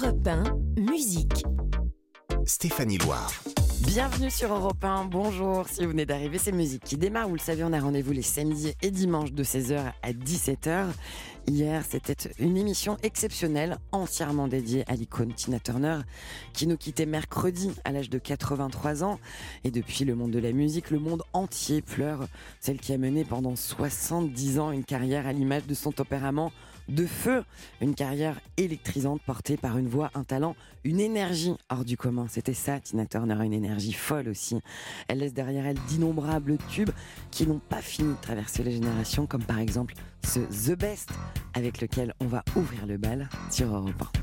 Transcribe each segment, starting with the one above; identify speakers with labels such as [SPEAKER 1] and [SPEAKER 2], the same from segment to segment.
[SPEAKER 1] Europe 1, musique.
[SPEAKER 2] Stéphanie Loire.
[SPEAKER 3] Bienvenue sur Europe 1, bonjour. Si vous venez d'arriver, c'est musique qui démarre. Vous le savez, on a rendez-vous les samedis et dimanches de 16h à 17h. Hier, c'était une émission exceptionnelle, entièrement dédiée à l'icône Tina Turner, qui nous quittait mercredi à l'âge de 83 ans. Et depuis le monde de la musique, le monde entier pleure celle qui a mené pendant 70 ans une carrière à l'image de son tempérament de feu. Une carrière électrisante portée par une voix, un talent, une énergie hors du commun. C'était ça, Tina Turner, une énergie folle aussi. Elle laisse derrière elle d'innombrables tubes qui n'ont pas fini de traverser les générations, comme par exemple ce The Best avec lequel on va ouvrir le bal sur Europe 1.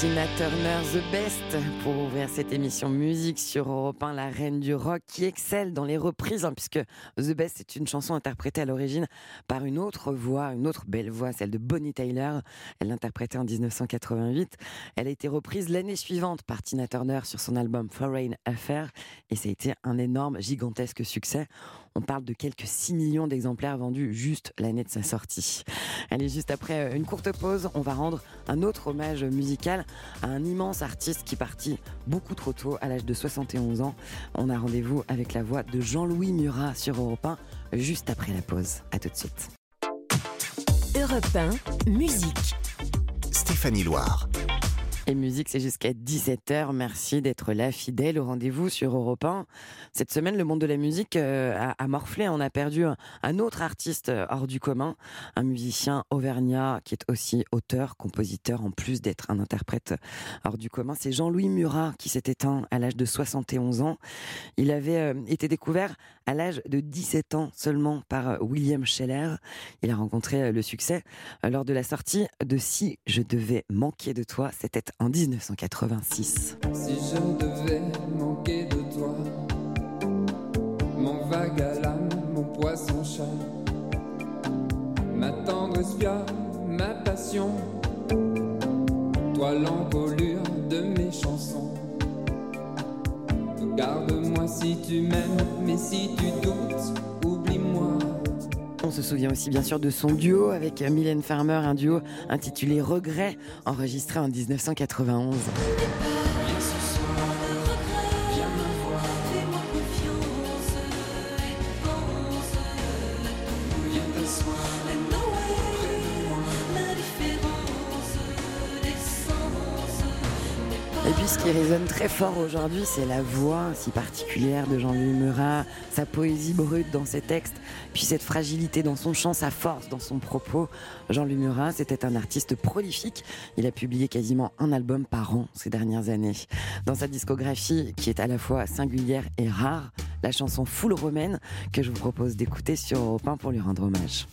[SPEAKER 3] Tina Turner, The Best, pour ouvrir cette émission musique sur Europe 1, la reine du rock qui excelle dans les reprises, hein, puisque The Best est une chanson interprétée à l'origine par une autre voix, une autre belle voix, celle de Bonnie Tyler. Elle l'interprétait en 1988. Elle a été reprise l'année suivante par Tina Turner sur son album Foreign Affair, et ça a été un énorme, gigantesque succès. On parle de quelques 6 millions d'exemplaires vendus juste l'année de sa sortie. Allez, juste après une courte pause, on va rendre un autre hommage musical à un immense artiste qui partit beaucoup trop tôt, à l'âge de 71 ans. On a rendez-vous avec la voix de Jean-Louis Murat sur Europe 1, juste après la pause. À tout de suite.
[SPEAKER 1] Europe 1, musique.
[SPEAKER 2] Stéphanie Loire.
[SPEAKER 3] Et musique, c'est jusqu'à 17h. Merci d'être là, fidèle au rendez-vous sur Europe 1. Cette semaine, le monde de la musique euh, a, morflé. On a perdu un, autre artiste euh, hors du commun, un musicien auvergnat qui est aussi auteur, compositeur, en plus d'être un interprète hors du commun. C'est Jean-Louis Murat qui s'est éteint à l'âge de 71 ans. Il avait euh, été découvert à l'âge de 17 ans seulement par William Scheller. Il a rencontré le succès lors de la sortie de Si je devais manquer de toi. C'était en 1986.
[SPEAKER 4] Si je devais manquer de toi, mon vague mon poisson chat, ma ma passion, toi de mes chansons. Si tu m'aimes, mais si tu doutes, oublie-moi.
[SPEAKER 3] On se souvient aussi bien sûr de son duo avec Mylène Farmer, un duo intitulé Regret, enregistré en 1991. Et puis ce qui résonne très fort aujourd'hui, c'est la voix si particulière de Jean-Louis Murat, sa poésie brute dans ses textes, puis cette fragilité dans son chant, sa force dans son propos. Jean-Louis Murat, c'était un artiste prolifique. Il a publié quasiment un album par an ces dernières années. Dans sa discographie, qui est à la fois singulière et rare, la chanson Full Romaine que je vous propose d'écouter sur Europe 1 pour lui rendre hommage.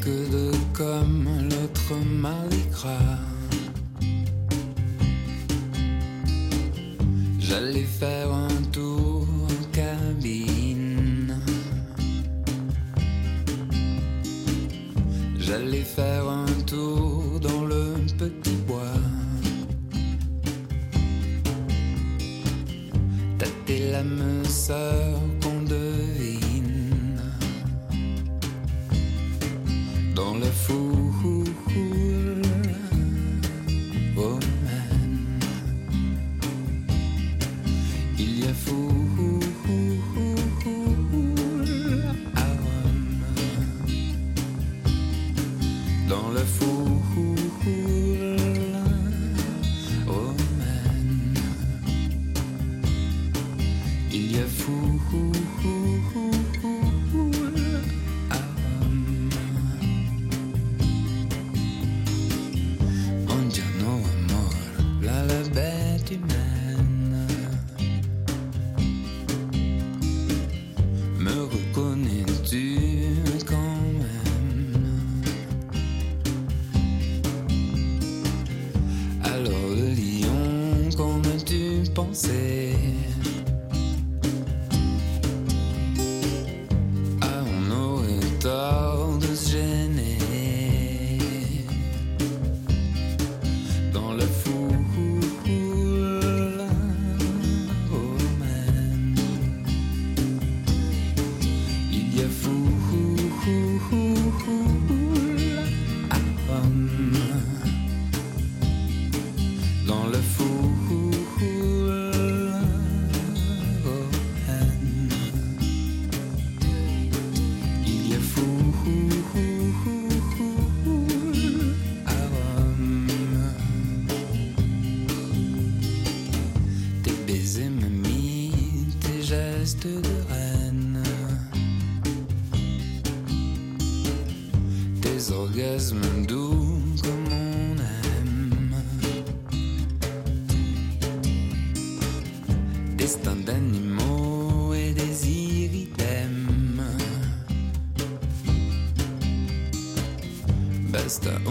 [SPEAKER 4] Que de comme l'autre malicra. J'allais faire un tour en cabine. J'allais faire un tour dans le petit bois. Tâter l'âme sœur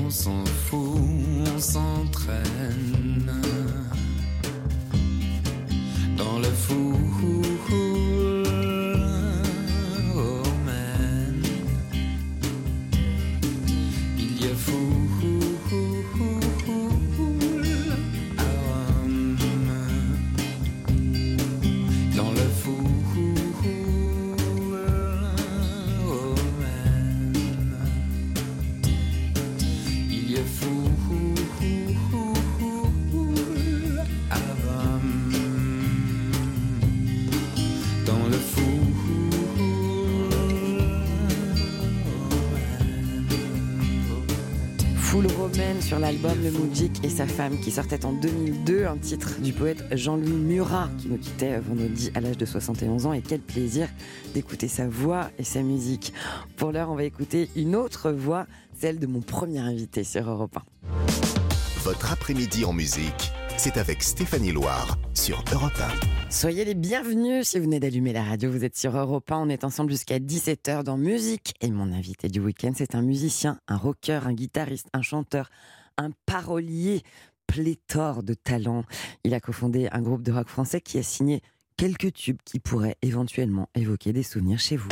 [SPEAKER 4] on s'en fout, on s'entraîne dans le fou.
[SPEAKER 3] Et sa femme qui sortait en 2002, un titre du poète Jean-Louis Murat qui nous quittait vendredi à l'âge de 71 ans et quel plaisir d'écouter sa voix et sa musique. Pour l'heure, on va écouter une autre voix, celle de mon premier invité sur Europe 1.
[SPEAKER 2] Votre après-midi en musique, c'est avec Stéphanie Loire sur Europe
[SPEAKER 3] Soyez les bienvenus si vous venez d'allumer la radio. Vous êtes sur Europe 1. On est ensemble jusqu'à 17h dans musique. Et mon invité du week-end, c'est un musicien, un rocker, un guitariste, un chanteur, un parolier pléthore de talents. Il a cofondé un groupe de rock français qui a signé quelques tubes qui pourraient éventuellement évoquer des souvenirs chez vous.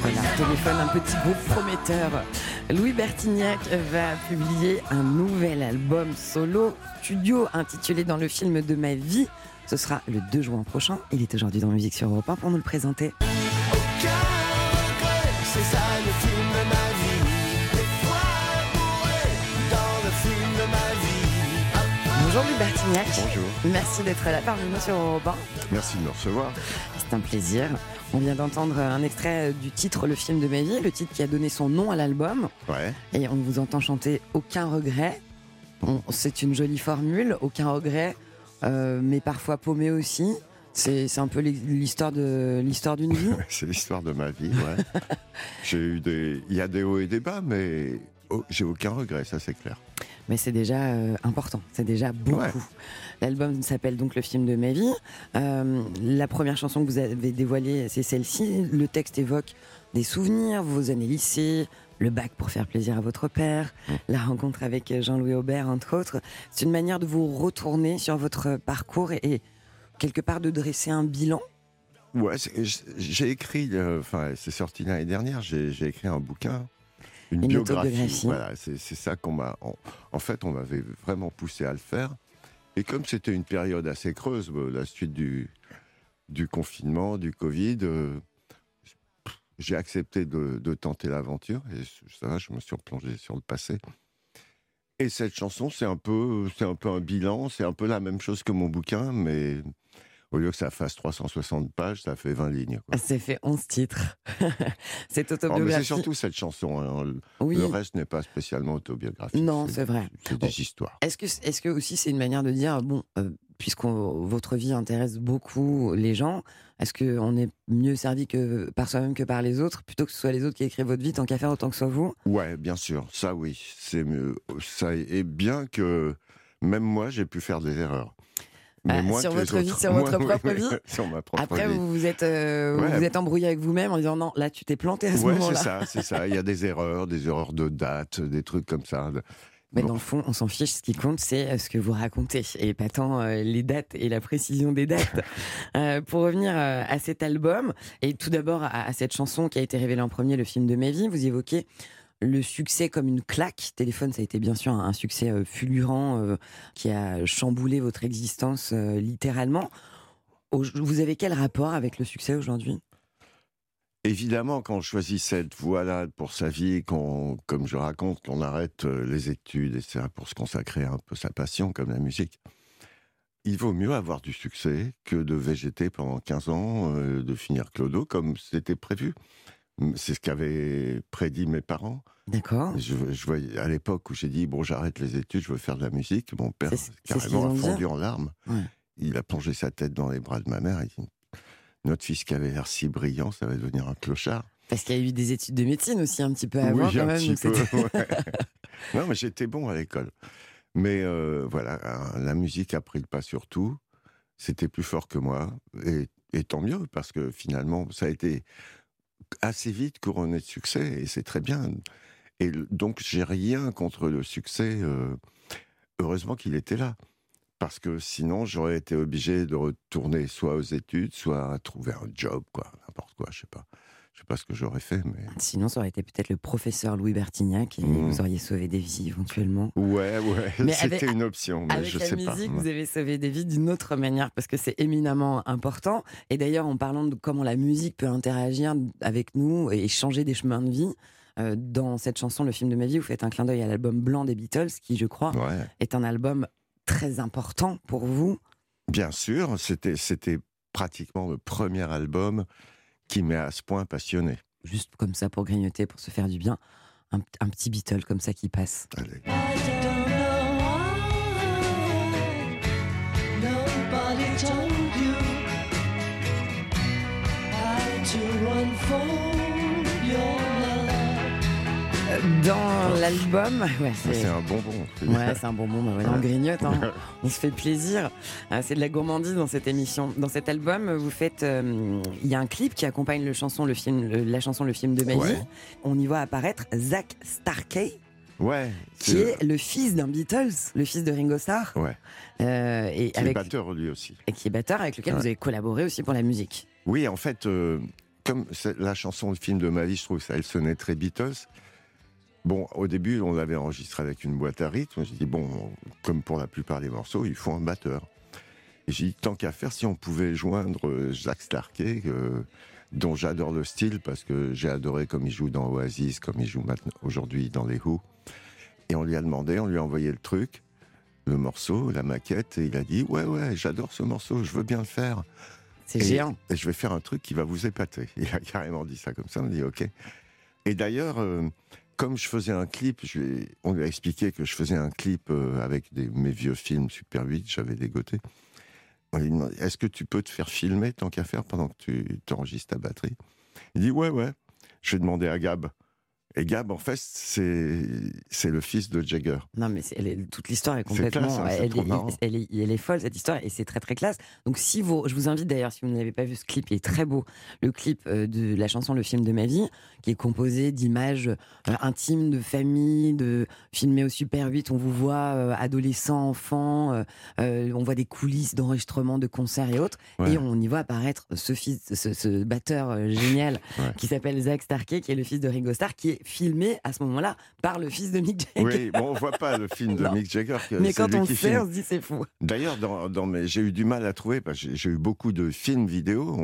[SPEAKER 3] Voilà, téléphone, un petit groupe prometteur. Louis Bertignac va publier un nouvel album solo studio intitulé Dans le film de ma vie. Ce sera le 2 juin prochain. Il est aujourd'hui dans Musique sur Europe 1 pour nous le présenter.
[SPEAKER 5] C'est ça le film de ma vie. Des fois bourré dans le film de ma vie.
[SPEAKER 3] Bonjour Louis Bertignac.
[SPEAKER 6] Bonjour,
[SPEAKER 3] Merci d'être là parmi nous sur Europe 1.
[SPEAKER 6] merci de me recevoir.
[SPEAKER 3] C'est un plaisir. On vient d'entendre un extrait du titre Le film de ma vie, le titre qui a donné son nom à l'album.
[SPEAKER 6] Ouais,
[SPEAKER 3] Et on vous entend chanter Aucun regret. Bon, c'est une jolie formule, aucun regret, euh, mais parfois paumé aussi. C'est un peu l'histoire de l'histoire d'une vie.
[SPEAKER 6] c'est l'histoire de ma vie. Ouais. j'ai eu des, il y a des hauts et des bas, mais oh, j'ai aucun regret, ça c'est clair.
[SPEAKER 3] Mais c'est déjà euh, important, c'est déjà beaucoup.
[SPEAKER 6] Ouais.
[SPEAKER 3] L'album s'appelle donc Le film de ma vie. Euh, la première chanson que vous avez dévoilée, c'est celle-ci. Le texte évoque des souvenirs, vos années lycée, le bac pour faire plaisir à votre père, la rencontre avec Jean-Louis Aubert, entre autres. C'est une manière de vous retourner sur votre parcours et, et quelque part de dresser un bilan?
[SPEAKER 6] Ouais, j'ai écrit, euh, enfin, c'est sorti l'année dernière. J'ai écrit un bouquin, une,
[SPEAKER 3] Une
[SPEAKER 6] biographie. Voilà, c'est ça qu'on m'a. En, fait, on m'avait vraiment poussé à le faire. Et comme c'était une période assez creuse, euh, la suite du du confinement, du Covid. euh, j'ai accepté de, de tenter l'aventure et ça va, je me suis replongé sur le passé. Et cette chanson, c'est un peu, c'est un peu un bilan, c'est un peu la même chose que mon bouquin, mais au lieu que ça fasse 360 pages, ça fait 20 lignes. quoi.
[SPEAKER 3] C'est fait 11 titres. c'est
[SPEAKER 6] mais
[SPEAKER 3] autobiographie.
[SPEAKER 6] c'est surtout cette chanson. hein. Le-
[SPEAKER 3] oui.
[SPEAKER 6] Le reste n'est pas spécialement autobiographique.
[SPEAKER 3] Non, c'est vrai.
[SPEAKER 6] C'est des histoires.
[SPEAKER 3] Est-ce que, est-ce que aussi c'est une manière de dire, bon, euh, puisque votre vie intéresse beaucoup les gens, est-ce qu'on est mieux servi que par soi-même que par les autres, plutôt que ce soit les autres qui écrivent votre vie, tant qu'à faire autant que ce soit vous?
[SPEAKER 6] Ouais, bien sûr. Ça, oui, c'est mieux. Ça est bien que même moi, j'ai pu faire des erreurs.
[SPEAKER 3] Ah,
[SPEAKER 6] moins
[SPEAKER 3] sur votre vie, sur votre
[SPEAKER 6] Moi,
[SPEAKER 3] propre
[SPEAKER 6] oui,
[SPEAKER 3] vie
[SPEAKER 6] Sur ma propre
[SPEAKER 3] Après,
[SPEAKER 6] vie.
[SPEAKER 3] vous vous êtes, euh, vous
[SPEAKER 6] Ouais.
[SPEAKER 3] vous êtes embrouillé avec vous-même en disant non, là tu t'es planté à ce
[SPEAKER 6] Ouais, c'est
[SPEAKER 3] moment-là.
[SPEAKER 6] ça, c'est ça. Il y a des erreurs, des erreurs de date, des trucs comme ça.
[SPEAKER 3] Mais
[SPEAKER 6] Bon.
[SPEAKER 3] dans le fond, on s'en fiche. Ce qui compte, c'est euh, ce que vous racontez et pas tant euh, les dates et la précision des dates. Euh, pour revenir euh, à cet album et tout d'abord à, à cette chanson qui a été révélée en premier, le film de ma vie, vous évoquez le succès comme une claque. Téléphone, ça a été bien sûr un, un succès fulgurant qui a chamboulé votre existence littéralement. Au- Vous avez quel rapport avec le succès aujourd'hui?
[SPEAKER 6] Évidemment, quand on choisit cette voie-là pour sa vie, qu'on, comme je raconte, qu'on arrête euh, les études et ça pour se consacrer à un peu sa passion, comme la musique, il vaut mieux avoir du succès que de végéter pendant 15 ans, euh, de finir clodo comme c'était prévu. C'est ce qu'avaient prédit mes parents.
[SPEAKER 3] D'accord.
[SPEAKER 6] Je, je voyais, à l'époque où j'ai dit, bon, j'arrête les études, je veux faire de la musique, mon père, carrément, a fondu en larmes.
[SPEAKER 3] Ouais.
[SPEAKER 6] Il a plongé sa tête dans les bras de ma mère. Il dit, notre fils qui avait l'air si brillant, ça va devenir un clochard.
[SPEAKER 3] Parce qu'il y a eu des études de médecine aussi un petit peu avant
[SPEAKER 6] oui,
[SPEAKER 3] quand
[SPEAKER 6] un
[SPEAKER 3] même.
[SPEAKER 6] petit peu. ouais. non, mais j'étais bon à l'école. Mais euh, voilà, la musique a pris le pas sur tout. C'était plus fort que moi. Et et tant mieux, parce que finalement, ça a été assez vite couronné de succès, et c'est très bien. Et donc, j'ai rien contre le succès. euh, heureusement qu'il était là. Parce que sinon, j'aurais été obligé de retourner soit aux études, soit à trouver un job, quoi, n'importe quoi, je sais pas. Je sais pas ce que j'aurais fait, mais.
[SPEAKER 3] Sinon, ça aurait été peut-être le professeur Louis Bertignac et
[SPEAKER 6] Mm.
[SPEAKER 3] vous auriez sauvé des vies éventuellement.
[SPEAKER 6] Ouais, ouais, c'était une option, mais
[SPEAKER 3] Avec
[SPEAKER 6] je
[SPEAKER 3] la
[SPEAKER 6] sais
[SPEAKER 3] musique,
[SPEAKER 6] pas.
[SPEAKER 3] vous avez sauvé des vies d'une autre manière parce que c'est éminemment important. Et d'ailleurs, en parlant de comment la musique peut interagir avec nous et changer des chemins de vie, euh, dans cette chanson, le film de ma vie, vous faites un clin d'œil à l'album blanc des Beatles, qui, je crois,
[SPEAKER 6] Ouais.
[SPEAKER 3] est un album très important pour vous.
[SPEAKER 6] Bien sûr, c'était c'était pratiquement le premier album qui m'a à ce point passionné.
[SPEAKER 3] Juste comme ça pour grignoter, pour se faire du bien. Un, un petit Beatle comme ça qui passe.
[SPEAKER 6] Allez.
[SPEAKER 5] Nobody told you how to unfold your love.
[SPEAKER 3] Dans l'album, ouais,
[SPEAKER 6] C'est un bonbon.
[SPEAKER 3] Ouais, c'est un bon moment. on grignote, hein. on se fait plaisir. Ah, C'est de la gourmandise dans cette émission. Dans cet album, vous faites, euh, il y a un clip qui accompagne le chanson, le film, le- la chanson, le film de vie.
[SPEAKER 6] Ouais.
[SPEAKER 3] On y voit apparaître Zach Starkey,
[SPEAKER 6] Ouais.
[SPEAKER 3] qui est le fils d'un Beatles, le fils de Ringo Starr,
[SPEAKER 6] Ouais.
[SPEAKER 3] euh, et
[SPEAKER 6] Qui est batteur lui aussi.
[SPEAKER 3] et qui est batteur, avec lequel
[SPEAKER 6] Ouais.
[SPEAKER 3] vous avez collaboré aussi pour la musique.
[SPEAKER 6] Oui, en fait, euh, comme la chanson, le film de ma vie, je trouve ça, elle sonnait très Beatles. Bon, au début, on l'avait enregistré avec une boîte à rythme. J'ai dit, bon, comme pour la plupart des morceaux, il faut un batteur. Et j'ai dit, tant qu'à faire, si on pouvait joindre euh, Jacques Starkey, euh, dont j'adore le style, parce que j'ai adoré comme il joue dans Oasis, comme il joue aujourd'hui dans les Who. Et on lui a demandé, on lui a envoyé le truc, le morceau, la maquette, et il a dit, ouais, ouais, j'adore ce morceau, je veux bien le faire.
[SPEAKER 3] C'est géant.
[SPEAKER 6] Et je vais faire un truc qui va vous épater. Il a carrément dit ça comme ça. On m'a dit OK. Et d'ailleurs, euh, comme je faisais un clip, on lui a expliqué que je faisais un clip euh, avec mes vieux films Super 8, j'avais dégoté. On lui demandé Est-ce que tu peux te faire filmer tant qu'à faire pendant que tu t'enregistres ta batterie? Il dit Ouais, ouais. Je vais demander à Gab. Et Gab, en fait, c'est c'est le fils de Jagger.
[SPEAKER 3] Non, mais elle est- toute l'histoire est complètement.
[SPEAKER 6] classe, hein,
[SPEAKER 3] elle, est, elle, est, elle est folle cette histoire et c'est très très classe. Donc si vous, je vous invite d'ailleurs, si vous n'avez pas vu ce clip, il est très beau. Le clip euh, de la chanson Le film de ma vie, qui est composé d'images euh, intimes de famille, de filmé au Super 8. On vous voit euh, adolescent, enfant, euh, on voit des coulisses d'enregistrement, de concerts et autres.
[SPEAKER 6] Ouais.
[SPEAKER 3] Et on y voit apparaître ce fils, ce, ce batteur génial
[SPEAKER 6] Ouais.
[SPEAKER 3] qui s'appelle Zach Starkey, qui est le fils de Ringo Starr, qui est filmé à ce moment-là par le fils de Mick Jagger.
[SPEAKER 6] Oui, bon, on voit pas le film de. Mick Jagger.
[SPEAKER 3] Mais quand on le sait,
[SPEAKER 6] filme.
[SPEAKER 3] on se dit c'est fou.
[SPEAKER 6] D'ailleurs, dans, dans mes, j'ai eu du mal à trouver parce que j'ai- eu beaucoup de films vidéo.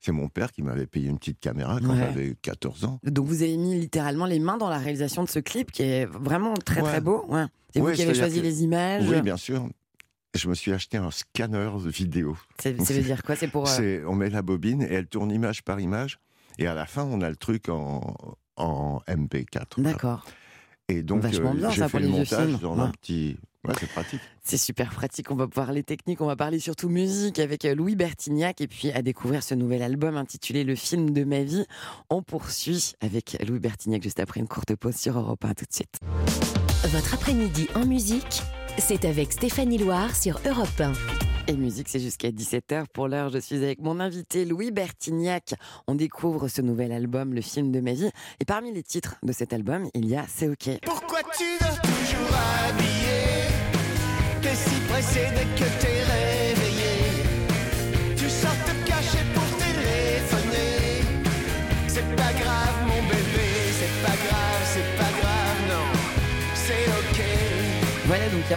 [SPEAKER 6] C'est mon père qui m'avait payé une petite caméra quand
[SPEAKER 3] Ouais.
[SPEAKER 6] j'avais 14 ans.
[SPEAKER 3] Donc vous avez mis littéralement les mains dans la réalisation de ce clip qui est vraiment très très beau. Ouais. C'est vous qui avez choisi
[SPEAKER 6] que-
[SPEAKER 3] les images.
[SPEAKER 6] Oui, bien sûr. Je me suis acheté un scanner de vidéo.
[SPEAKER 3] Ça veut dire quoi? C'est pour. euh,
[SPEAKER 6] on met la bobine et elle tourne image par image. Et à la fin, on a le truc en, en MP4.
[SPEAKER 3] D'accord.
[SPEAKER 6] Et donc,
[SPEAKER 3] Vachement bien,
[SPEAKER 6] j'ai
[SPEAKER 3] ça,
[SPEAKER 6] fait
[SPEAKER 3] pour
[SPEAKER 6] le
[SPEAKER 3] les vieux
[SPEAKER 6] montage
[SPEAKER 3] films.
[SPEAKER 6] dans
[SPEAKER 3] Ouais.
[SPEAKER 6] un petit. Ouais, c'est pratique.
[SPEAKER 3] C'est super pratique. On va parler technique, on va parler surtout musique avec euh, Louis Bertignac et puis à découvrir ce nouvel album intitulé Le film de ma vie. On poursuit avec Louis Bertignac juste après une courte pause sur Europe 1 tout de suite.
[SPEAKER 1] Votre après-midi en musique, c'est avec Stéphanie Loire sur Europe 1.
[SPEAKER 3] Et musique, c'est jusqu'à 17h. Pour l'heure, je suis avec mon invité Louis Bertignac. On découvre ce nouvel album, Le film de ma vie. Et parmi les titres de cet album, il y a C'est OK.
[SPEAKER 5] Pourquoi tu dors toujours habillé T'es si pressé dès que t'es réveillé Tu sors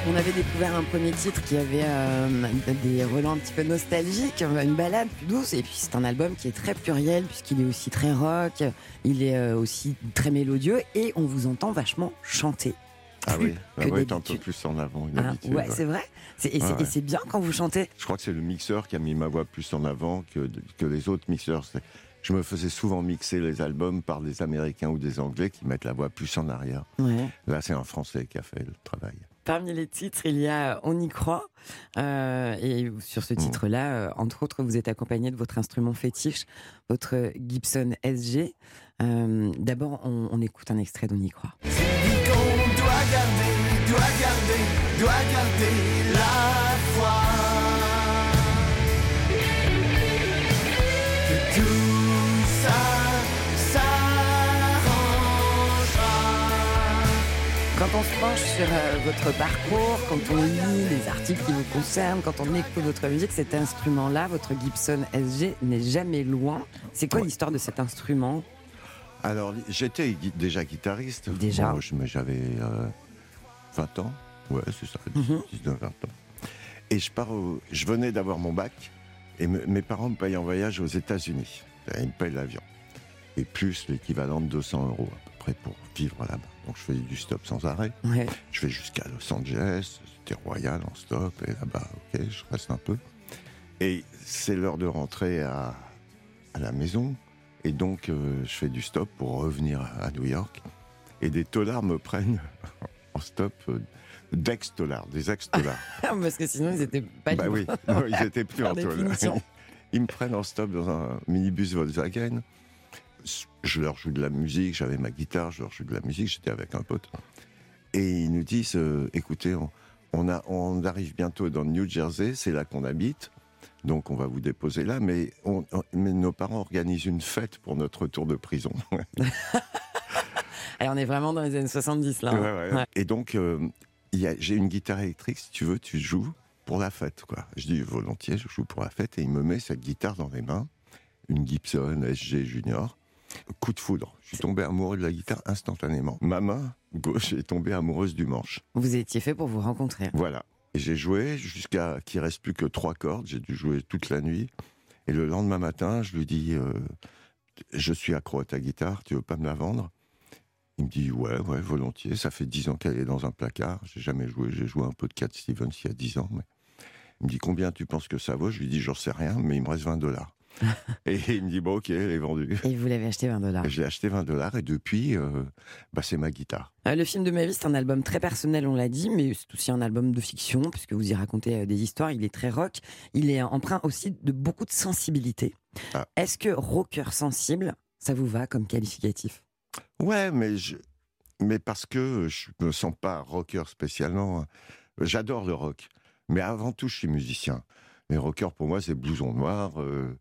[SPEAKER 3] on avait découvert un premier titre qui avait euh, des relents un petit peu nostalgiques, une balade plus douce, et puis c'est un album qui est très pluriel puisqu'il est aussi très rock, il est euh, aussi très mélodieux, et on vous entend vachement chanter.
[SPEAKER 6] Ah oui, bah ouais, un peu plus en avant d'habitude,
[SPEAKER 3] ouais,
[SPEAKER 6] ouais.
[SPEAKER 3] c'est vrai. Et c'est
[SPEAKER 6] Ouais,
[SPEAKER 3] bien quand vous chantez.
[SPEAKER 6] Je crois que c'est le mixeur qui a mis ma voix plus en avant que, que les autres mixeurs. Je me faisais souvent mixer les albums par des Américains ou des Anglais qui mettent la voix plus en arrière. Là, c'est un Français qui a fait le travail.
[SPEAKER 3] Parmi les titres, il y a On y croit. Euh, et sur ce titre-là, euh, entre autres, vous êtes accompagné de votre instrument fétiche, votre Gibson SG. Euh, D'abord, on, on écoute un extrait d'On y croit.
[SPEAKER 5] Dis qu'on doit garder, doit garder, doit garder la foi
[SPEAKER 3] on se penche sur euh, votre parcours, quand on lit les articles qui vous concernent, quand on écoute votre musique, cet instrument-là, votre Gibson SG, n'est jamais loin. C'est quoi
[SPEAKER 6] Ouais.
[SPEAKER 3] l'histoire de cet instrument?
[SPEAKER 6] Alors, j'étais gui- déjà guitariste.
[SPEAKER 3] Déjà.
[SPEAKER 6] Bon, J'avais euh, 20 ans. Ouais, c'est ça,
[SPEAKER 3] Mhm.
[SPEAKER 6] 19, 20 ans. Et je, pars au- je venais d'avoir mon bac et me- mes parents me payent un voyage aux États-Unis. Ils me payent l'avion. Et plus l'équivalent de 200 euros à peu près pour vivre là-bas. Donc je faisais du stop sans arrêt.
[SPEAKER 3] Ouais.
[SPEAKER 6] Je vais jusqu'à Los Angeles, c'était royal en stop, et là-bas, ok, je reste un peu. Et c'est l'heure de rentrer à, à la maison, et donc euh, je fais du stop pour revenir à New York, et des tolards me prennent en stop euh, d'ex-tolards, des ex-tolards.
[SPEAKER 3] Parce que sinon, ils étaient pas
[SPEAKER 6] bah
[SPEAKER 3] libres.
[SPEAKER 6] oui, non, ils étaient plus en
[SPEAKER 3] définition.
[SPEAKER 6] Ils me prennent en stop dans un minibus Volkswagen. Je leur joue de la musique, j'avais ma guitare, je leur joue de la musique, j'étais avec un pote. Et ils nous disent, euh, écoutez, on, on, a, on arrive bientôt dans le New Jersey, c'est là qu'on habite, donc on va vous déposer là, mais, on- on- mais nos parents organisent une fête pour notre retour de prison.
[SPEAKER 3] Alors, on est vraiment dans les années 70, là. Hein.
[SPEAKER 6] ouais.
[SPEAKER 3] Ouais.
[SPEAKER 6] Et donc, euh, j'ai une guitare électrique, si tu veux, tu joues pour la fête. Quoi. Je dis volontiers, je joue pour la fête, et il me met cette guitare dans les mains, une Gibson SG Junior. Coup de foudre. Je suis tombé amoureux de la guitare instantanément. Ma main gauche est tombée amoureuse du manche.
[SPEAKER 3] Vous étiez fait pour vous rencontrer.
[SPEAKER 6] Voilà. Et j'ai joué jusqu'à qu'il reste plus que trois cordes. J'ai dû jouer toute la nuit. Et le lendemain matin, je lui dis euh, Je suis accro à ta guitare, tu veux pas me la vendre? Il me dit Ouais, ouais, volontiers. Ça fait dix ans qu'elle est dans un placard. J'ai jamais joué. J'ai joué un peu de Cat Stevens il y a dix ans. Mais... Il me dit Combien tu penses que ça vaut? Je lui dis J'en sais rien, mais il me reste 20 dollars. et il me dit Bon, ok, elle est vendue.
[SPEAKER 3] Et vous l'avez acheté 20 dollars.
[SPEAKER 6] J'ai acheté 20 dollars et depuis, euh, bah, c'est ma guitare.
[SPEAKER 3] Euh, Le film de ma vie, c'est un album très personnel, on l'a dit, mais c'est aussi un album de fiction, puisque vous y racontez euh, des histoires. Il est très rock. Il est empreint aussi de beaucoup de sensibilité.
[SPEAKER 6] Ah.
[SPEAKER 3] Est-ce que rocker sensible, ça vous va comme qualificatif?
[SPEAKER 6] Ouais, mais, je... mais parce que je me sens pas rocker spécialement. J'adore le rock. Mais avant tout, je suis musicien. Les rockers, pour moi, c'est blouson noir. euh,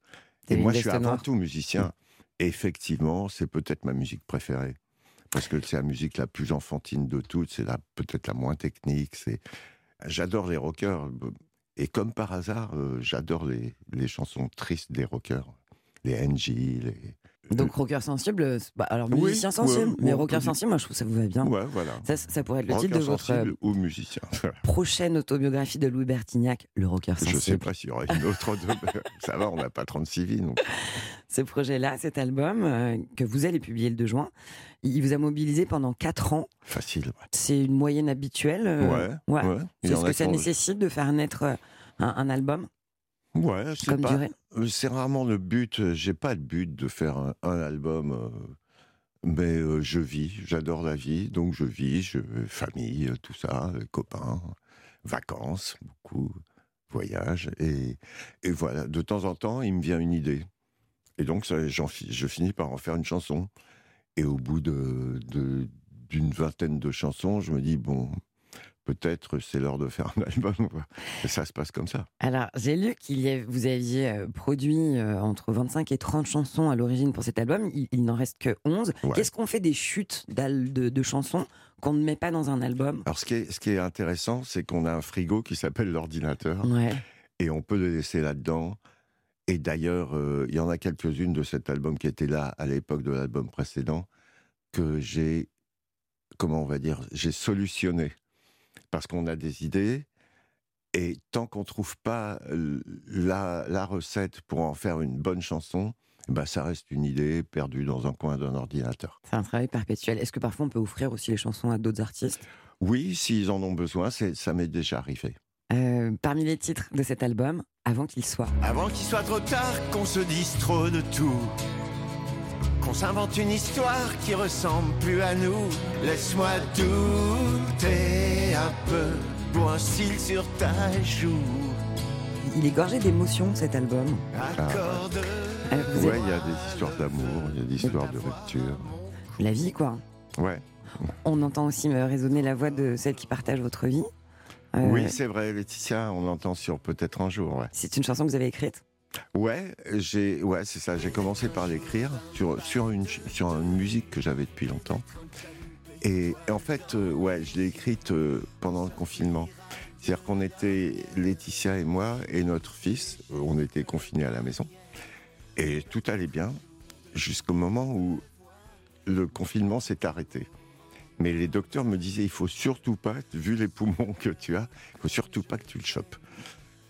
[SPEAKER 6] Et moi, je suis avant tout musicien. Et effectivement, c'est peut-être ma musique préférée. Parce que c'est la musique la plus enfantine de toutes. C'est la peut-être la moins technique. C'est J'adore les rockers. Et comme par hasard, euh, j'adore les, les chansons tristes des rockers. Les NG, les...
[SPEAKER 3] Donc rocker sensible, euh, bah, alors
[SPEAKER 6] Oui,
[SPEAKER 3] musicien sensible,
[SPEAKER 6] ouais,
[SPEAKER 3] mais rocker sensible, moi je trouve que ça vous va bien.
[SPEAKER 6] Ouais, voilà.
[SPEAKER 3] Ça, ça pourrait être le
[SPEAKER 6] rocker
[SPEAKER 3] titre de votre
[SPEAKER 6] sensible ou musicien.
[SPEAKER 3] prochaine autobiographie de Louis Bertignac, le rocker
[SPEAKER 6] Je sais
[SPEAKER 3] sensible.
[SPEAKER 6] pas s'il y aurait une autre. Ça va, on n'a pas 36 vies. Donc.
[SPEAKER 3] Ce projet-là, cet album euh, que vous allez publier le 2 juin, il vous a mobilisé pendant 4 ans.
[SPEAKER 6] Facile. Ouais.
[SPEAKER 3] C'est une moyenne habituelle. euh,
[SPEAKER 6] ouais.
[SPEAKER 3] ouais.
[SPEAKER 6] ouais. Il y
[SPEAKER 3] C'est ce
[SPEAKER 6] en
[SPEAKER 3] que
[SPEAKER 6] a
[SPEAKER 3] ça nécessite de faire naître euh, un, un album
[SPEAKER 6] Ouais, c'est pas. euh, C'est rarement le but. euh, J'ai pas le but de faire un, un album. euh, Mais euh, je vis, j'adore la vie, donc je vis, je, famille, tout ça, copains, vacances, beaucoup, voyages, et, et voilà, de temps en temps, il me vient une idée. Et donc, ça, je finis par en faire une chanson. Et au bout de- d'une vingtaine de chansons, je me dis, bon, peut-être c'est l'heure de faire un album. Et ça se passe comme ça.
[SPEAKER 3] Alors, j'ai lu qu'il y a- vous aviez euh, produit euh, entre 25 et 30 chansons à l'origine pour cet album. Il, il n'en reste que 11.
[SPEAKER 6] Ouais.
[SPEAKER 3] Qu'est-ce qu'on fait des chutes de, de chansons qu'on ne met pas dans un album?
[SPEAKER 6] Alors, ce qui est, ce qui est intéressant, c'est qu'on a un frigo qui s'appelle l'ordinateur
[SPEAKER 3] Ouais.
[SPEAKER 6] et on peut le laisser là-dedans. Et d'ailleurs, euh, il y en a quelques-unes de cet album qui étaient là à l'époque de l'album précédent que j'ai, comment on va dire, j'ai solutionné. Parce qu'on a des idées et tant qu'on trouve pas la, la recette pour en faire une bonne chanson, bah, ça reste une idée perdue dans un coin d'un ordinateur.
[SPEAKER 3] C'est un travail perpétuel. Est-ce que parfois on peut offrir aussi les chansons à d'autres artistes?
[SPEAKER 6] Oui, s'ils en ont besoin, ça m'est déjà arrivé.
[SPEAKER 3] Euh, Parmi les titres de cet album, avant qu'il soit.
[SPEAKER 5] Avant qu'il soit trop tard, qu'on se dise trop de tout. Qu'on s'invente une histoire qui ressemble plus à nous. Laisse-moi douter un peu pour un cil sur ta joue.
[SPEAKER 3] Il est gorgé d'émotions cet album.
[SPEAKER 5] Accorde.
[SPEAKER 3] Euh, vous
[SPEAKER 6] Ouais, il y a des histoires d'amour, il y a des histoires de rupture.
[SPEAKER 3] La vie, quoi.
[SPEAKER 6] Ouais.
[SPEAKER 3] On entend aussi euh, résonner la voix de celle qui partage votre vie. Euh,
[SPEAKER 6] Oui, c'est vrai, Laetitia, on l'entend sur peut-être un jour. Ouais,
[SPEAKER 3] C'est une chanson que vous avez écrite?
[SPEAKER 6] Ouais, j'ai, ouais, c'est ça. J'ai commencé par l'écrire sur sur une sur une musique que j'avais depuis longtemps. Et, en fait, euh, ouais, je l'ai écrite euh, pendant le confinement. C'est-à-dire qu'on était, Laetitia et moi, et notre fils, euh, on était confinés à la maison. Et tout allait bien, jusqu'au moment où le confinement s'est arrêté. Mais les docteurs me disaient, il faut surtout pas, vu les poumons que tu as, il faut surtout pas que tu le chopes.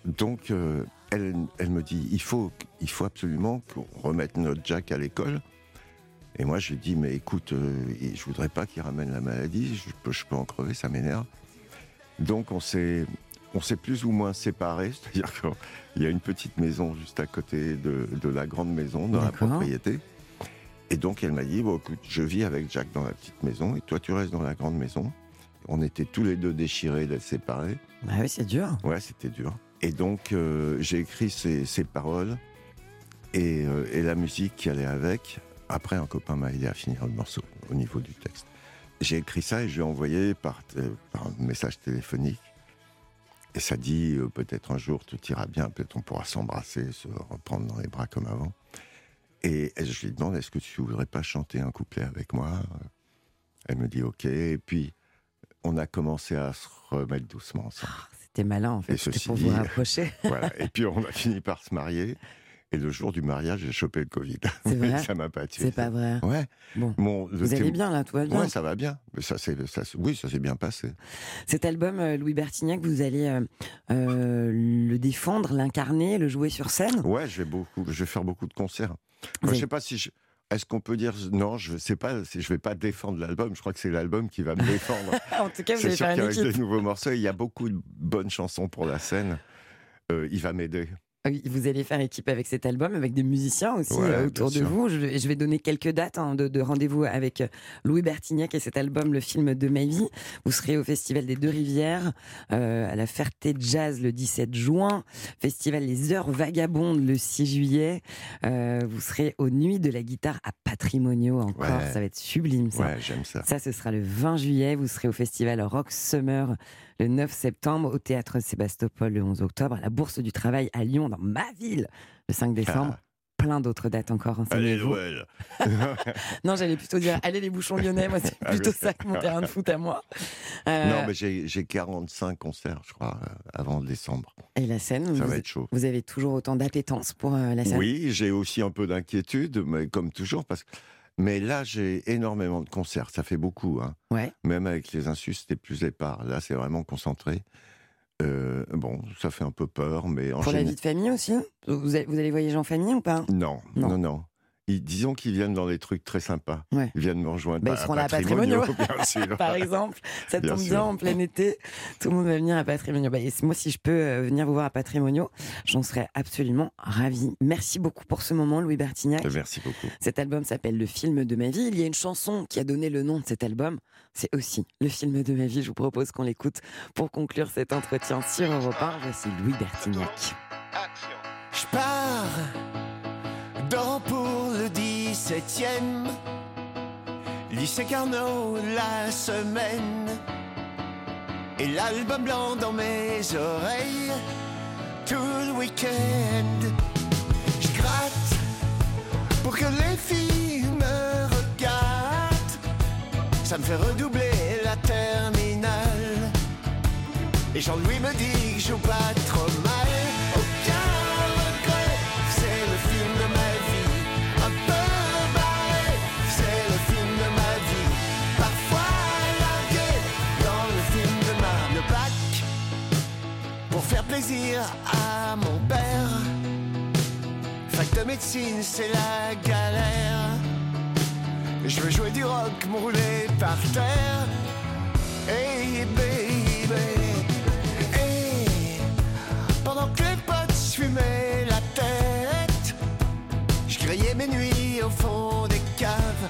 [SPEAKER 6] Donc, elle, elle me dit, il faut, il faut absolument qu'on remette notre Jack à l'école. Et moi, je lui dis, mais écoute, euh, je voudrais pas qu'il ramène la maladie, je peux, je peux en crever, ça m'énerve. Donc, on s'est, on s'est plus ou moins séparés, c'est-à-dire qu'il y a une petite maison juste à côté de, de la grande maison, dans la propriété. Et donc, elle m'a dit, bon, écoute, je vis avec Jack dans la petite maison, et toi, tu restes dans la grande maison. On était tous les deux déchirés d'être séparés.
[SPEAKER 3] Bah oui, c'est dur.
[SPEAKER 6] Ouais, c'était dur. Et donc, euh, j'ai écrit ces, paroles et, euh, et la musique qui allait avec. Après, un copain m'a aidé à finir le morceau au niveau du texte. J'ai écrit ça et je l'ai envoyé par, un message téléphonique. Et ça dit euh, peut-être un jour tout ira bien, peut-être on pourra s'embrasser, se reprendre dans les bras comme avant. Et, je lui demande est-ce que tu voudrais pas chanter un couplet avec moi? Elle me dit ok. Et puis on a commencé à se remettre doucement ensemble.
[SPEAKER 3] C'était malin, en fait. C'était pour
[SPEAKER 6] dit-
[SPEAKER 3] vous rapprocher.
[SPEAKER 6] voilà. Et puis on a fini par se marier. Et le jour du mariage, j'ai chopé le Covid.
[SPEAKER 3] Vrai
[SPEAKER 6] ça m'a pas tué.
[SPEAKER 3] C'est pas vrai.
[SPEAKER 6] Ouais.
[SPEAKER 3] Bon. Vous allez bien, là, tout va bien
[SPEAKER 6] Ouais, ça va bien. Mais ça, c'est, oui, ça s'est bien passé.
[SPEAKER 3] Cet album, euh, Louis Bertignac, vous allez euh, euh, le défendre, l'incarner, le jouer sur scène?
[SPEAKER 6] Ouais, je vais beaucoup, je vais faire beaucoup de concerts. Moi,
[SPEAKER 3] avez-
[SPEAKER 6] je sais pas si je, est-ce qu'on peut dire non, je sais pas, je vais pas défendre l'album. Je crois que c'est l'album qui va me défendre.
[SPEAKER 3] En tout cas, vous
[SPEAKER 6] c'est
[SPEAKER 3] allez
[SPEAKER 6] sûr
[SPEAKER 3] faire une équipe.
[SPEAKER 6] nouveaux morceaux, il y a beaucoup de bonnes chansons pour la scène. Euh, il va m'aider.
[SPEAKER 3] Vous allez faire équipe avec cet album, avec des musiciens aussi
[SPEAKER 6] Ouais,
[SPEAKER 3] euh, autour de
[SPEAKER 6] sûr.
[SPEAKER 3] vous. Je, vais- je vais donner quelques dates hein, de, de rendez-vous avec euh, Louis Bertignac et cet album, le film de ma vie. Vous serez au Festival des Deux Rivières, euh, à la Ferté Jazz le 17 juin, Festival Les Heures Vagabondes le 6 juillet. Euh, vous serez aux Nuits de la guitare à Patrimonio encore.
[SPEAKER 6] Ouais.
[SPEAKER 3] Ça va être sublime ça.
[SPEAKER 6] Ouais, j'aime ça.
[SPEAKER 3] Ça, ce sera le 20 juillet. Vous serez au festival Rock Summer le 9 septembre, au théâtre Sébastopol le 11 octobre, à la Bourse du Travail à Lyon, dans ma ville, le 5 décembre.
[SPEAKER 6] Ah.
[SPEAKER 3] Plein d'autres dates encore.
[SPEAKER 6] Allez. Noël.
[SPEAKER 3] Non, j'allais plutôt dire, allez les bouchons lyonnais, moi c'est
[SPEAKER 6] Ah,
[SPEAKER 3] plutôt ça que mon terrain de foot à moi. Euh,
[SPEAKER 6] Non, mais j'ai, j'ai 45 concerts, je crois, euh, avant décembre.
[SPEAKER 3] Et la scène,
[SPEAKER 6] Ça
[SPEAKER 3] vous,
[SPEAKER 6] va être chaud.
[SPEAKER 3] vous avez toujours autant d'appétence pour euh, la scène?
[SPEAKER 6] Oui, j'ai aussi un peu d'inquiétude, mais comme toujours, parce que. Mais là, j'ai énormément de concerts. Ça fait beaucoup. Hein.
[SPEAKER 3] Ouais.
[SPEAKER 6] Même avec les insus, c'était plus épars. Là, c'est vraiment concentré. Euh, bon, ça fait un peu peur, mais en
[SPEAKER 3] Pour la vie de famille aussi vous allez, vous allez voyager en famille ou pas?
[SPEAKER 6] Non,
[SPEAKER 3] Non.
[SPEAKER 6] non, non. Ils- disons qu'ils viennent dans des trucs très sympas.
[SPEAKER 3] Ouais.
[SPEAKER 6] Ils viennent me rejoindre.
[SPEAKER 3] Bah, ils seront à
[SPEAKER 6] Patrimonio.
[SPEAKER 3] Par exemple, ça
[SPEAKER 6] Bien
[SPEAKER 3] tombe
[SPEAKER 6] sûr.
[SPEAKER 3] bien en plein été. Tout le monde va venir à Patrimonio. Bah, et moi, si je peux euh, venir vous voir à Patrimonio, j'en serais absolument ravie. Merci beaucoup pour ce moment, Louis Bertignac.
[SPEAKER 6] Merci beaucoup.
[SPEAKER 3] Cet album s'appelle Le film de ma vie. Il y a une chanson qui a donné le nom de cet album. C'est aussi Le film de ma vie. Je vous propose qu'on l'écoute pour conclure cet entretien sur Europe 1. Voici Louis Bertignac.
[SPEAKER 5] Je pars 17e lycée Carnot la semaine et l'album blanc dans mes oreilles tout le week-end. Je gratte pour que les filles me regardent. Ça me fait redoubler la terminale. Et Jean-Louis me dit que je joue pas trop mal. À mon père. Fac de médecine, c'est la galère. Je veux jouer du rock, me rouler par terre. Hey baby, hey. Pendant que les potes fumaient la tête, je grillais mes nuits au fond des caves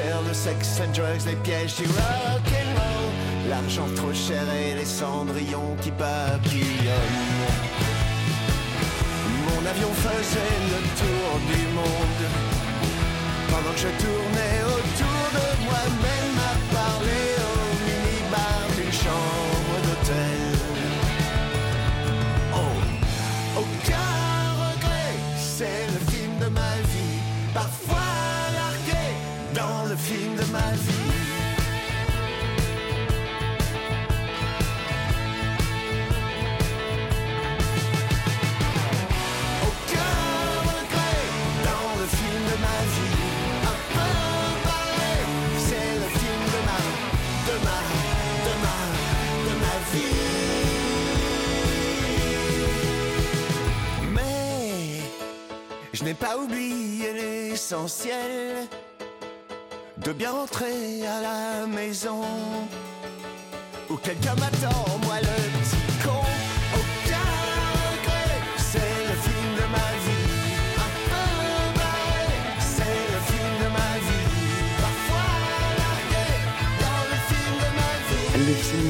[SPEAKER 5] le sexe and drugs, les pièges du rock'n'roll. L'argent trop cher et les cendrillons qui papillonnent. Mon avion faisait le tour du monde. Pendant que je tournais pas oublié l'essentiel de bien rentrer à la maison. Où quelqu'un m'attend, moi le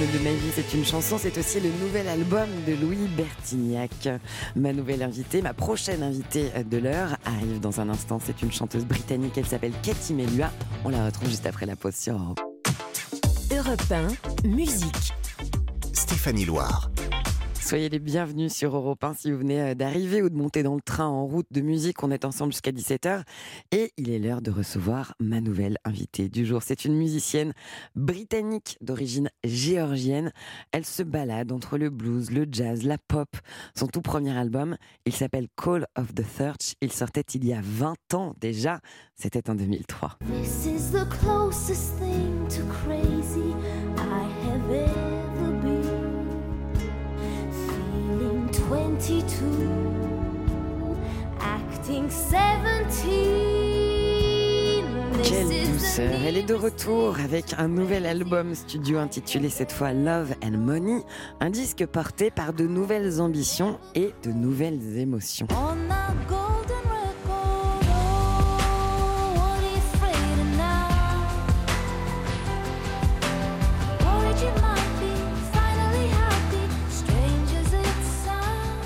[SPEAKER 5] de ma vie, c'est
[SPEAKER 3] une chanson, c'est aussi le nouvel album de Louis Bertignac. Ma nouvelle invitée, ma prochaine invitée de l'heure arrive dans un instant. C'est une chanteuse britannique, elle s'appelle Cathy Melua. On la retrouve juste après la pause sur Europe.
[SPEAKER 1] Europe 1, musique.
[SPEAKER 2] Stéphanie Loire.
[SPEAKER 3] Soyez les bienvenus sur Europe 1 si vous venez euh, d'arriver ou de monter dans le train en route de musique. On est ensemble jusqu'à 17h et il est l'heure de recevoir ma nouvelle invitée du jour. C'est une musicienne britannique d'origine géorgienne. Elle se balade entre le blues, le jazz, la pop. Son tout premier album, il s'appelle Call of the Thirch. Il sortait il y a 20 ans déjà. C'était en 2003.
[SPEAKER 7] This is the closest thing to crazy I have 22, acting 17. This
[SPEAKER 3] Quelle
[SPEAKER 7] is the
[SPEAKER 3] douceur Elle est de retour avec un nouvel album studio intitulé cette fois Love and Money, un disque porté par de nouvelles ambitions et de nouvelles émotions.
[SPEAKER 7] On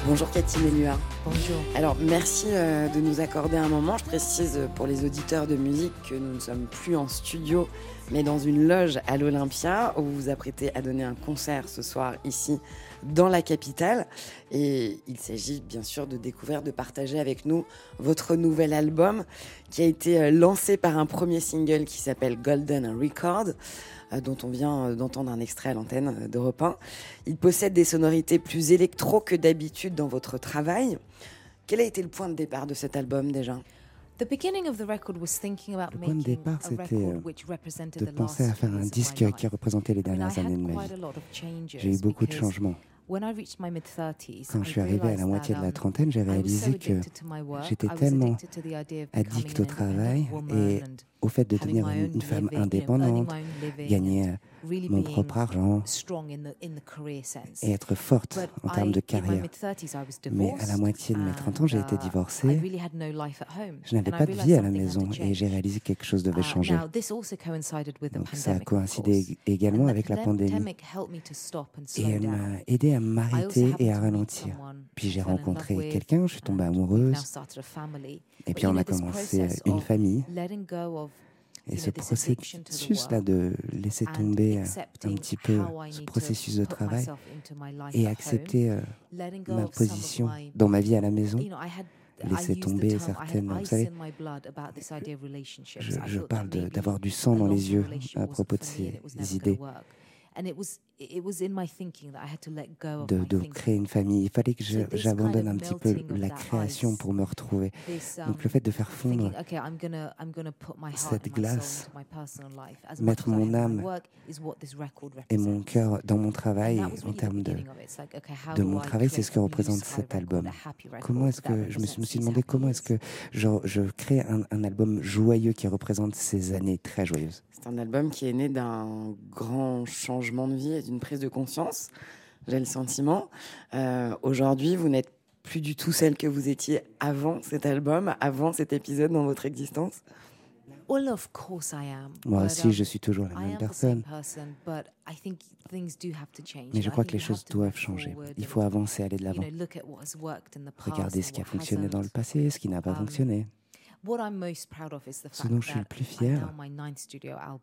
[SPEAKER 3] Bonjour Cathy Melua.
[SPEAKER 8] Bonjour.
[SPEAKER 3] Alors merci euh, de nous accorder un moment. Je précise euh, pour les auditeurs de musique que nous ne sommes plus en studio, mais dans une loge à l'Olympia où vous vous apprêtez à donner un concert ce soir ici dans la capitale. Et il s'agit bien sûr de découvrir, de partager avec nous votre nouvel album qui a été euh, lancé par un premier single qui s'appelle Golden Record dont on vient euh, d'entendre un extrait à l'antenne euh, d'Europe 1. Il possède des sonorités plus électro que d'habitude dans votre travail. Quel a été le point de départ de cet album déjà?
[SPEAKER 8] The beginning of the record was thinking about
[SPEAKER 9] Le point de
[SPEAKER 8] making
[SPEAKER 9] départ, c'était euh, de
[SPEAKER 8] the
[SPEAKER 9] penser à faire un disque qui représentait les dernières années de ma vie. J'ai eu beaucoup de changements.
[SPEAKER 8] When I reached my mid-30s,
[SPEAKER 9] Quand
[SPEAKER 8] I
[SPEAKER 9] je suis arrivé à la
[SPEAKER 8] realized
[SPEAKER 9] moitié
[SPEAKER 8] that,
[SPEAKER 9] de la
[SPEAKER 8] um,
[SPEAKER 9] trentaine, j'ai
[SPEAKER 8] I was so
[SPEAKER 9] réalisé que
[SPEAKER 8] addicted to my work,
[SPEAKER 9] j'étais tellement addict au travail et au fait de devenir une, femme indépendante, gagner mon propre argent et être forte en termes de carrière.
[SPEAKER 8] mid-30s, I was
[SPEAKER 9] Mais à la moitié de mes 30 ans, j'ai été
[SPEAKER 8] uh,
[SPEAKER 9] divorcée. Je n'avais pas de vie à la maison et j'ai réalisé que quelque chose devait
[SPEAKER 8] Uh,
[SPEAKER 9] changer. Donc ça a coïncidé également avec la pandémie et elle m'a aidé à m'arrêter et à ralentir. Puis j'ai rencontré quelqu'un, je suis tombée amoureuse et puis on a commencé une famille. Et ce processus-là de laisser tomber euh, un petit peu ce processus de travail et accepter euh, ma position dans ma vie à la maison. laisser tomber certaines- vous savez. Je, je parle d'avoir du sang dans les yeux à propos de ces idées
[SPEAKER 8] work. And it was it was in my thinking that I had to let go of
[SPEAKER 9] de, créer une famille. Il fallait que j'abandonne
[SPEAKER 8] kind
[SPEAKER 9] un
[SPEAKER 8] of
[SPEAKER 9] petit peu la création pour me retrouver. Donc le
[SPEAKER 8] um,
[SPEAKER 9] fait de faire fondre
[SPEAKER 8] thinking, okay, I'm gonna, I'm gonna put my heart
[SPEAKER 9] cette
[SPEAKER 8] and my soul
[SPEAKER 9] glace,
[SPEAKER 8] into my personal life. As
[SPEAKER 9] mettre mon âme
[SPEAKER 8] work is what this record
[SPEAKER 9] et mon
[SPEAKER 8] represents.
[SPEAKER 9] cœur dans mon travail en termes de,
[SPEAKER 8] beginning of it. It's like, okay, how
[SPEAKER 9] de
[SPEAKER 8] do
[SPEAKER 9] mon travail, c'est ce que représente cet album.
[SPEAKER 8] a happy record
[SPEAKER 9] Comment est-ce que je me suis, me demandé comment est-ce que je, je crée un, un album joyeux qui représente ces années très joyeuses?
[SPEAKER 3] C'est un album qui est né d'un grand changement de vie d'une prise de conscience, j'ai le sentiment. Euh, aujourd'hui, vous n'êtes plus du tout celle que vous étiez avant cet album, avant cet épisode dans votre existence
[SPEAKER 8] Well, of course I am.
[SPEAKER 9] Moi aussi, je suis toujours la même personne. Mais je crois que les choses doivent changer. Il faut avancer, aller de l'avant. Regardez ce qui a fonctionné dans le passé, ce qui n'a pas fonctionné. Ce dont je suis le plus fier,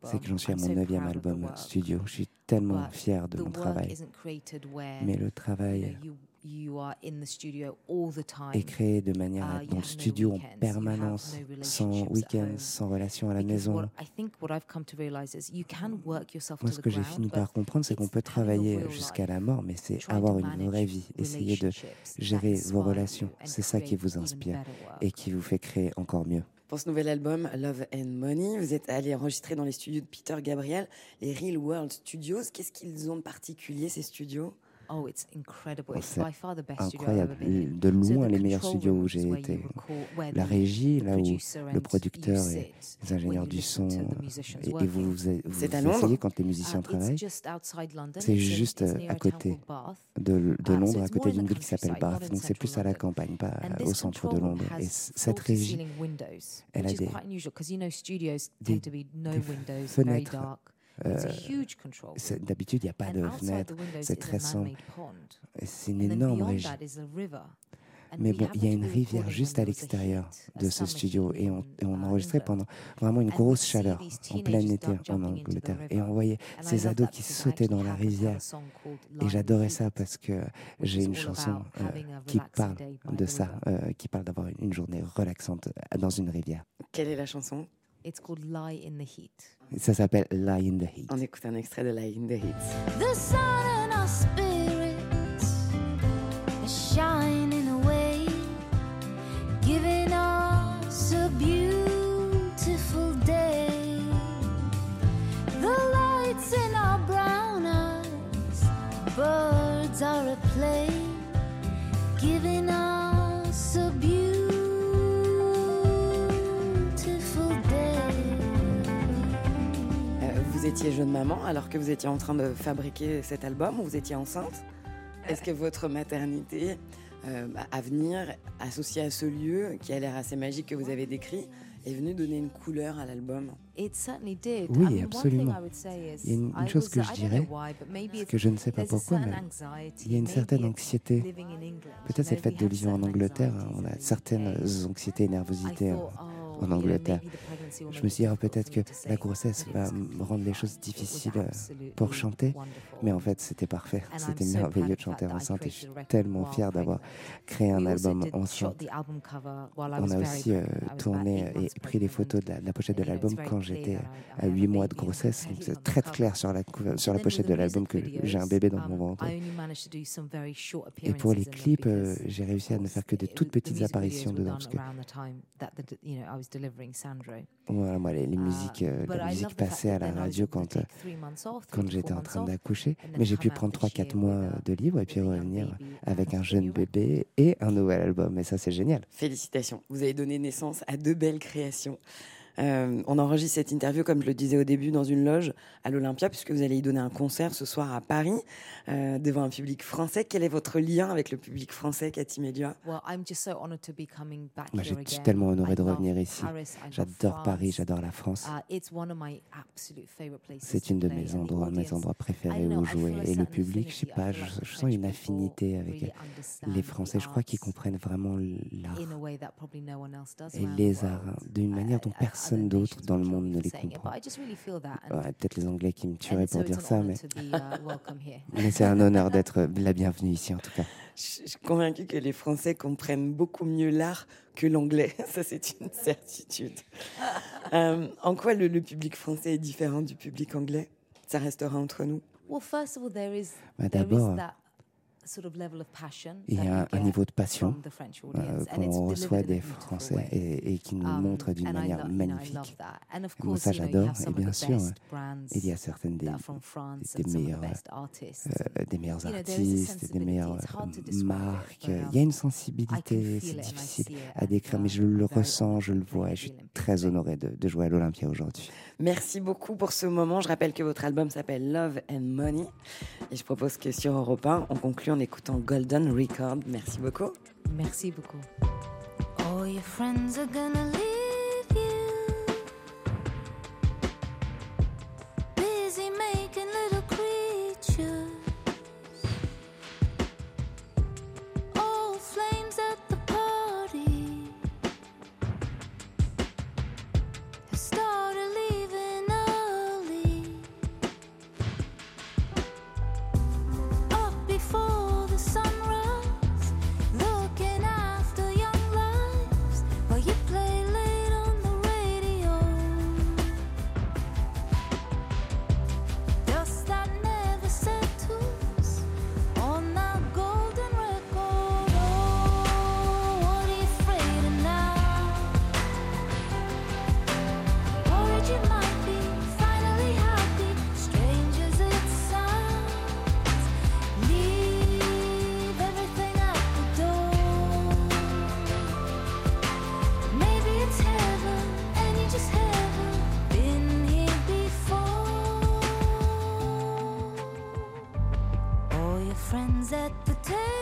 [SPEAKER 9] c'est que j'en suis à mon neuvième album studio. Je suis tellement fier de mon travail. Mais le travail et créer de manière à dans le studio en permanence, sans week-end, sans relation à la maison. Moi, ce que j'ai fini par comprendre, c'est qu'on peut travailler jusqu'à la mort, mais c'est avoir une vraie vie, essayer de gérer vos relations. C'est ça qui vous inspire et qui vous fait créer encore mieux.
[SPEAKER 3] Pour ce nouvel album Love and Money, vous êtes allé enregistrer dans les studios de Peter Gabriel, les Real World Studios. Qu'est-ce qu'ils ont de particulier ces studios?
[SPEAKER 8] Oh, it's incredible.
[SPEAKER 9] Oh,
[SPEAKER 8] it's by far the best
[SPEAKER 9] incroyable. De loin, les meilleurs studios où j'ai été. La régie, là où le producteur et les ingénieurs du son et, vous, vous, essayez quand les musiciens travaillent. C'est juste à côté de, de Londres, à côté d'une ville qui s'appelle Bath. Donc c'est plus à la campagne, pas au centre de Londres. Et cette régie, elle a des, des, des fenêtres euh, d'habitude, il n'y a pas de fenêtre. C'est très sombre. C'est une énorme régie. Mais bon, il y a une rivière juste à l'extérieur de ce studio et on, enregistrait pendant vraiment une grosse chaleur en plein été en Angleterre. Et on voyait ces ados qui sautaient dans la rivière. Et j'adorais ça parce que j'ai une chanson euh, qui parle de ça, euh, qui parle d'avoir une journée relaxante dans une rivière.
[SPEAKER 3] Quelle est la chanson?
[SPEAKER 8] It's called Lie in the Heat.
[SPEAKER 9] Ça s'appelle Lie in the Heat.
[SPEAKER 3] On écoute un extrait de Lie in the Heat.
[SPEAKER 7] The sun
[SPEAKER 3] and vous étiez jeune maman alors que vous étiez en train de fabriquer cet album, vous étiez enceinte. Est-ce que votre maternité euh, à venir, associée à ce lieu qui a l'air assez magique que vous avez décrit, est venue donner une couleur à l'album?
[SPEAKER 9] Oui, absolument. Il y a une, chose que je dirais, que je ne sais pas pourquoi, mais il y a une certaine anxiété. Peut-être c'est le fait de vivre en Angleterre, on a certaines anxiétés et nervosités
[SPEAKER 8] euh,
[SPEAKER 9] en Angleterre. Je me suis dit,
[SPEAKER 8] oh,
[SPEAKER 9] peut-être que la grossesse va me rendre les choses difficiles euh, pour chanter, mais en fait, c'était parfait. C'était merveilleux de chanter enceinte et je suis tellement fier d'avoir créé un album enceinte. On a aussi euh, tourné et pris les photos de la, pochette de l'album quand j'étais à 8 mois de grossesse. Donc, c'est très clair sur la, sur la pochette de l'album que j'ai un bébé dans mon ventre. Et pour les clips, euh, j'ai réussi à ne faire que de toutes petites apparitions dedans, parce que
[SPEAKER 8] Delivering
[SPEAKER 9] Voilà, moi, les, musiques,
[SPEAKER 8] uh,
[SPEAKER 9] la musique passait à la radio quand, euh, quand j'étais en train d'accoucher. Mais j'ai pu prendre 3-4 mois de libre et puis revenir avec un jeune bébé et un nouvel album. Et ça, c'est génial.
[SPEAKER 3] Félicitations. Vous avez donné naissance à deux belles créations. Euh, on enregistre cette interview, comme je le disais au début, dans une loge à l'Olympia, puisque vous allez y donner un concert ce soir à Paris euh, devant un public français. Quel est votre lien avec le public français, Cathy
[SPEAKER 8] Melia
[SPEAKER 9] Moi, je suis tellement
[SPEAKER 8] honorée
[SPEAKER 9] de revenir ici. J'adore Paris, j'adore la France. C'est une de mes endroits, mes endroits préférés où jouer. Et le public, je ne
[SPEAKER 8] sais
[SPEAKER 9] pas, je, je sens une affinité avec les Français. Je crois qu'ils comprennent vraiment l'art et les arts d'une manière dont personne
[SPEAKER 8] personne
[SPEAKER 9] d'autre dans le monde ne les comprend. Ah, peut-être les Anglais qui me tueraient pour dire ça, mais, c'est un honneur d'être la bienvenue ici en tout cas.
[SPEAKER 3] Je suis convaincue que les Français comprennent beaucoup mieux l'art que l'anglais, ça c'est une certitude. Euh, en quoi le, le public français est différent du public anglais? Ça restera entre nous.
[SPEAKER 9] Bah, d'abord, il y a un niveau de passion euh, qu'on reçoit des Français et, qui nous montre d'une manière magnifique. Ça, j'adore. Et bien sûr,
[SPEAKER 8] hein.
[SPEAKER 9] il y a certaines des, des, meilleurs, artistes, des meilleures euh, marques. Il y a une sensibilité, c'est difficile à décrire, mais je le ressens, je le vois. Et je suis très honoré de, de jouer à l'Olympia aujourd'hui.
[SPEAKER 3] Merci beaucoup pour ce moment. Je rappelle que votre album s'appelle Love and Money. Et je propose que sur Europe 1, on conclue en écoutant Golden Record. Merci beaucoup.
[SPEAKER 8] Merci beaucoup.
[SPEAKER 7] All your friends are gonna leave you. Busy making little at the
[SPEAKER 3] table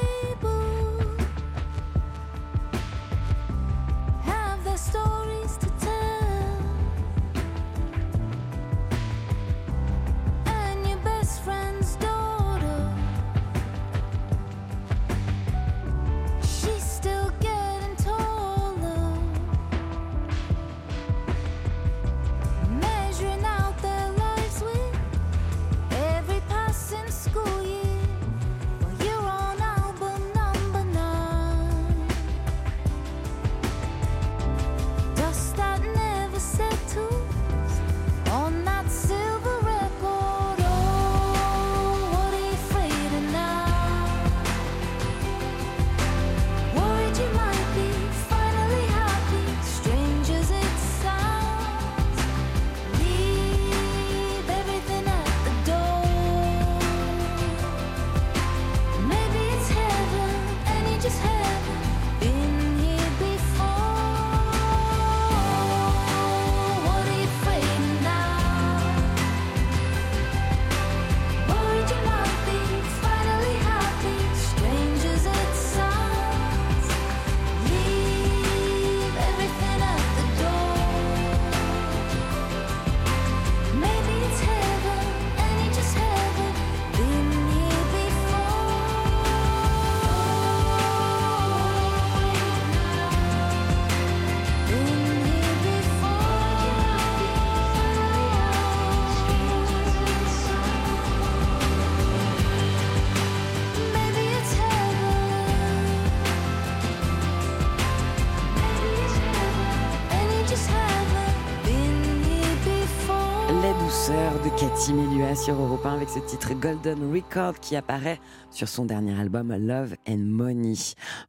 [SPEAKER 3] sur Europe 1 avec ce titre Golden Record qui apparaît sur son dernier album Love and Money.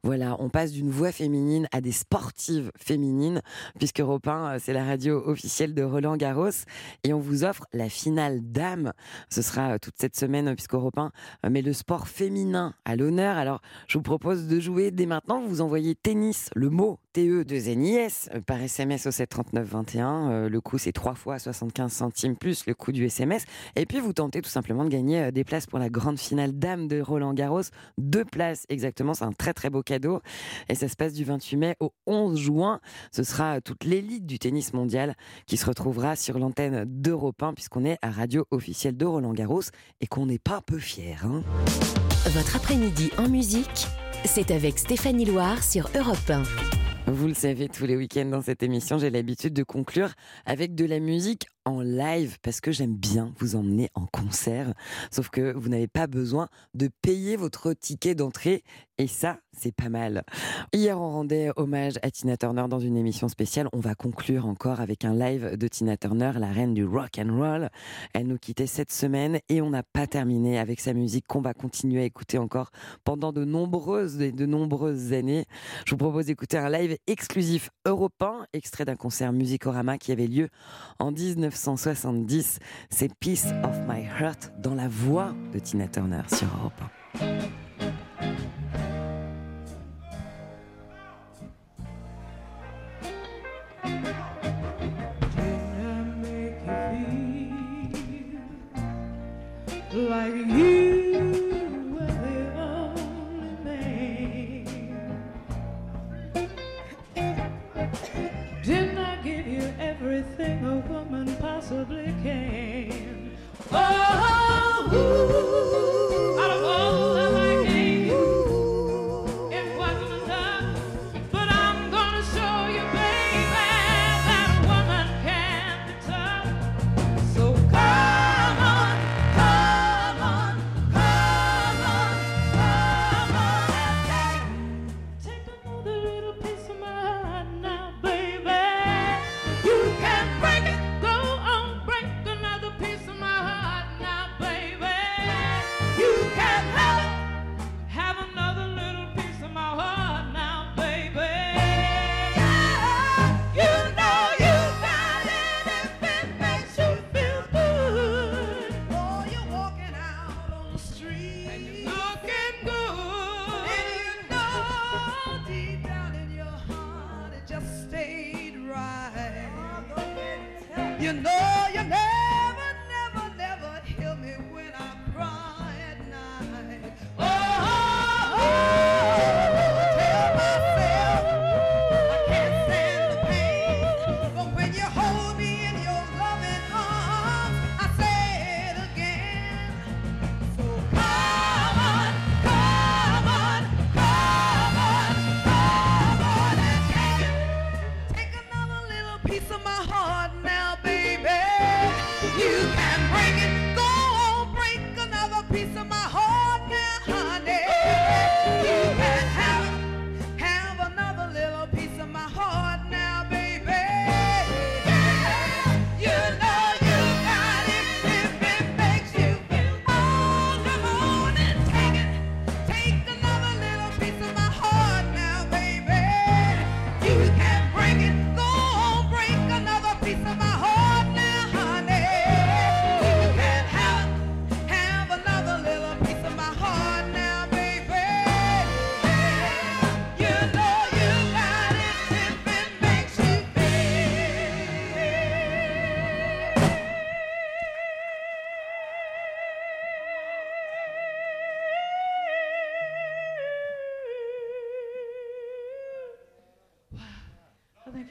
[SPEAKER 3] Voilà, on passe d'une voix féminine à des sportives féminines puisque Europe 1 euh, c'est la radio officielle de Roland Garros et on vous offre la finale dame. Ce sera euh, toute cette semaine euh, puisque Europe 1 met le sport féminin à l'honneur. Alors, je vous propose de jouer dès maintenant. Vous envoyez tennis, le mot TE de NIS euh, par SMS au 73921. Euh, le coût, c'est 3 fois 75 centimes plus le coût du SMS. Et puis, vous tentez tout simplement de gagner euh, des places pour la grande finale dame de Roland Garros. Deux places exactement. C'est un très, très beau cadeau. Et ça se passe du 28 mai au 11 juin. Ce sera euh, toute l'élite du tennis mondial qui se retrouvera sur l'antenne d'Europe 1 puisqu'on est à radio officielle de Roland Garros et qu'on n'est pas peu fiers. hein.
[SPEAKER 1] Votre après-midi en musique, c'est avec Stéphanie Loire sur Europe 1.
[SPEAKER 3] Vous le savez, tous les week-ends dans cette émission, j'ai l'habitude de conclure avec de la musique en live parce que j'aime bien vous emmener en concert. Sauf que vous n'avez pas besoin de payer votre ticket d'entrée et ça, c'est pas mal. Hier, on rendait hommage à Tina Turner dans une émission spéciale. On va conclure encore avec un live de Tina Turner, la reine du rock and roll. Elle nous quittait cette semaine et on n'a pas terminé avec sa musique qu'on va continuer à écouter encore pendant de nombreuses et de nombreuses années. Je vous propose d'écouter un live exclusif européen, extrait d'un concert Musicorama qui avait lieu en 1970. C'est Piece of My Heart dans la voix de Tina Turner sur Europe 1.
[SPEAKER 10] like you a woman possibly can? Oh, ooh,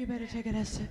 [SPEAKER 10] you better take it as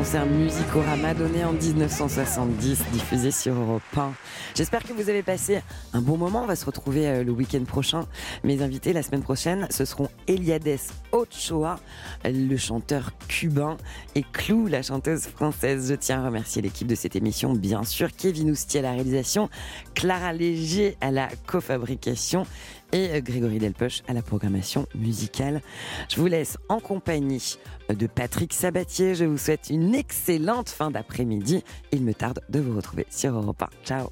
[SPEAKER 3] concert Musicorama donné en 1970, diffusé sur Europe 1. J'espère que vous avez passé un bon moment. On va se retrouver euh, le week-end prochain. Mes invités la semaine prochaine, ce seront Eliades Ochoa, le chanteur cubain, et Clou, la chanteuse française. Je tiens à remercier l'équipe de cette émission, bien sûr, Kevin Ousti à la réalisation, Clara Léger à la cofabrication et euh, Grégory Delpech à la programmation musicale. Je vous laisse en compagnie de Patrick Sabatier. Je vous souhaite une excellente fin d'après-midi. Il me tarde de vous retrouver sur Europe 1. Ciao